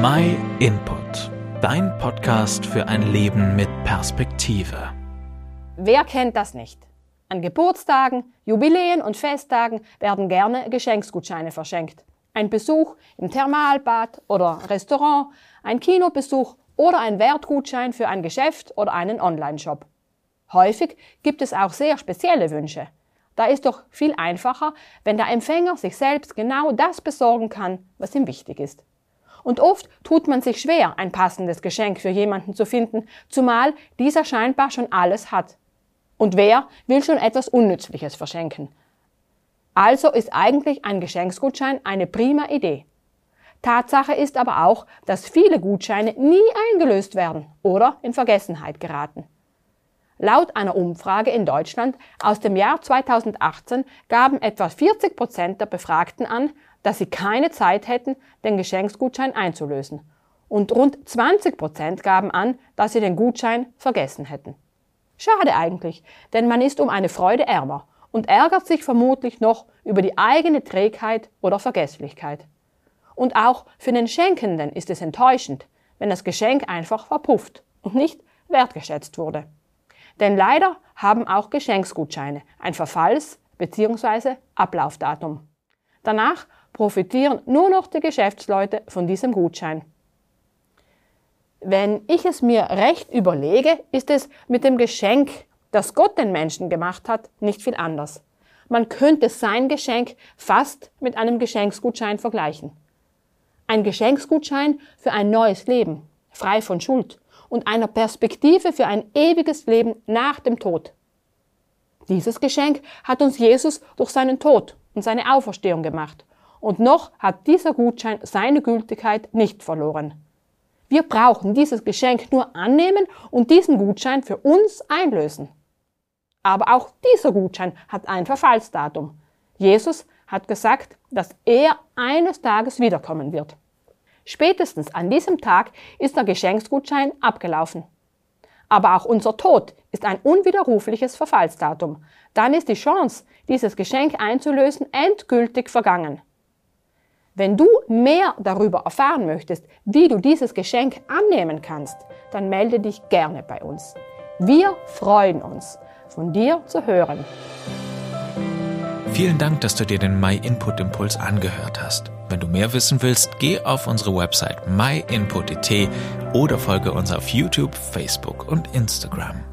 My Input, dein Podcast für ein Leben mit Perspektive. Wer kennt das nicht? An Geburtstagen, Jubiläen und Festtagen werden gerne Geschenksgutscheine verschenkt. Ein Besuch im Thermalbad oder Restaurant, ein Kinobesuch oder ein Wertgutschein für ein Geschäft oder einen Online-Shop. Häufig gibt es auch sehr spezielle Wünsche. Da ist doch viel einfacher, wenn der Empfänger sich selbst genau das besorgen kann, was ihm wichtig ist. Und oft tut man sich schwer, ein passendes Geschenk für jemanden zu finden, zumal dieser scheinbar schon alles hat. Und wer will schon etwas Unnützliches verschenken? Also ist eigentlich ein Geschenksgutschein eine prima Idee. Tatsache ist aber auch, dass viele Gutscheine nie eingelöst werden oder in Vergessenheit geraten. Laut einer Umfrage in Deutschland aus dem Jahr 2018 gaben etwa 40 Prozent der Befragten an, dass sie keine Zeit hätten, den Geschenksgutschein einzulösen. Und rund 20 Prozent gaben an, dass sie den Gutschein vergessen hätten. Schade eigentlich, denn man ist um eine Freude ärmer und ärgert sich vermutlich noch über die eigene Trägheit oder Vergesslichkeit. Und auch für den Schenkenden ist es enttäuschend, wenn das Geschenk einfach verpufft und nicht wertgeschätzt wurde. Denn leider haben auch Geschenksgutscheine ein Verfalls- bzw. Ablaufdatum. Danach profitieren nur noch die Geschäftsleute von diesem Gutschein. Wenn ich es mir recht überlege, ist es mit dem Geschenk, das Gott den Menschen gemacht hat, nicht viel anders. Man könnte sein Geschenk fast mit einem Geschenksgutschein vergleichen. Ein Geschenksgutschein für ein neues Leben, frei von Schuld, und einer Perspektive für ein ewiges Leben nach dem Tod. Dieses Geschenk hat uns Jesus durch seinen Tod und seine Auferstehung gemacht. Und noch hat dieser Gutschein seine Gültigkeit nicht verloren. Wir brauchen dieses Geschenk nur annehmen und diesen Gutschein für uns einlösen. Aber auch dieser Gutschein hat ein Verfallsdatum. Jesus hat gesagt, dass er eines Tages wiederkommen wird. Spätestens an diesem Tag ist der Geschenksgutschein abgelaufen. Aber auch unser Tod ist ein unwiderrufliches Verfallsdatum. Dann ist die Chance, dieses Geschenk einzulösen, endgültig vergangen. Wenn du mehr darüber erfahren möchtest, wie du dieses Geschenk annehmen kannst, dann melde dich gerne bei uns. Wir freuen uns, von dir zu hören. Vielen Dank, dass du dir den My Input Impuls angehört hast. Wenn du mehr wissen willst, geh auf unsere Website myinput.it oder folge uns auf YouTube, Facebook und Instagram.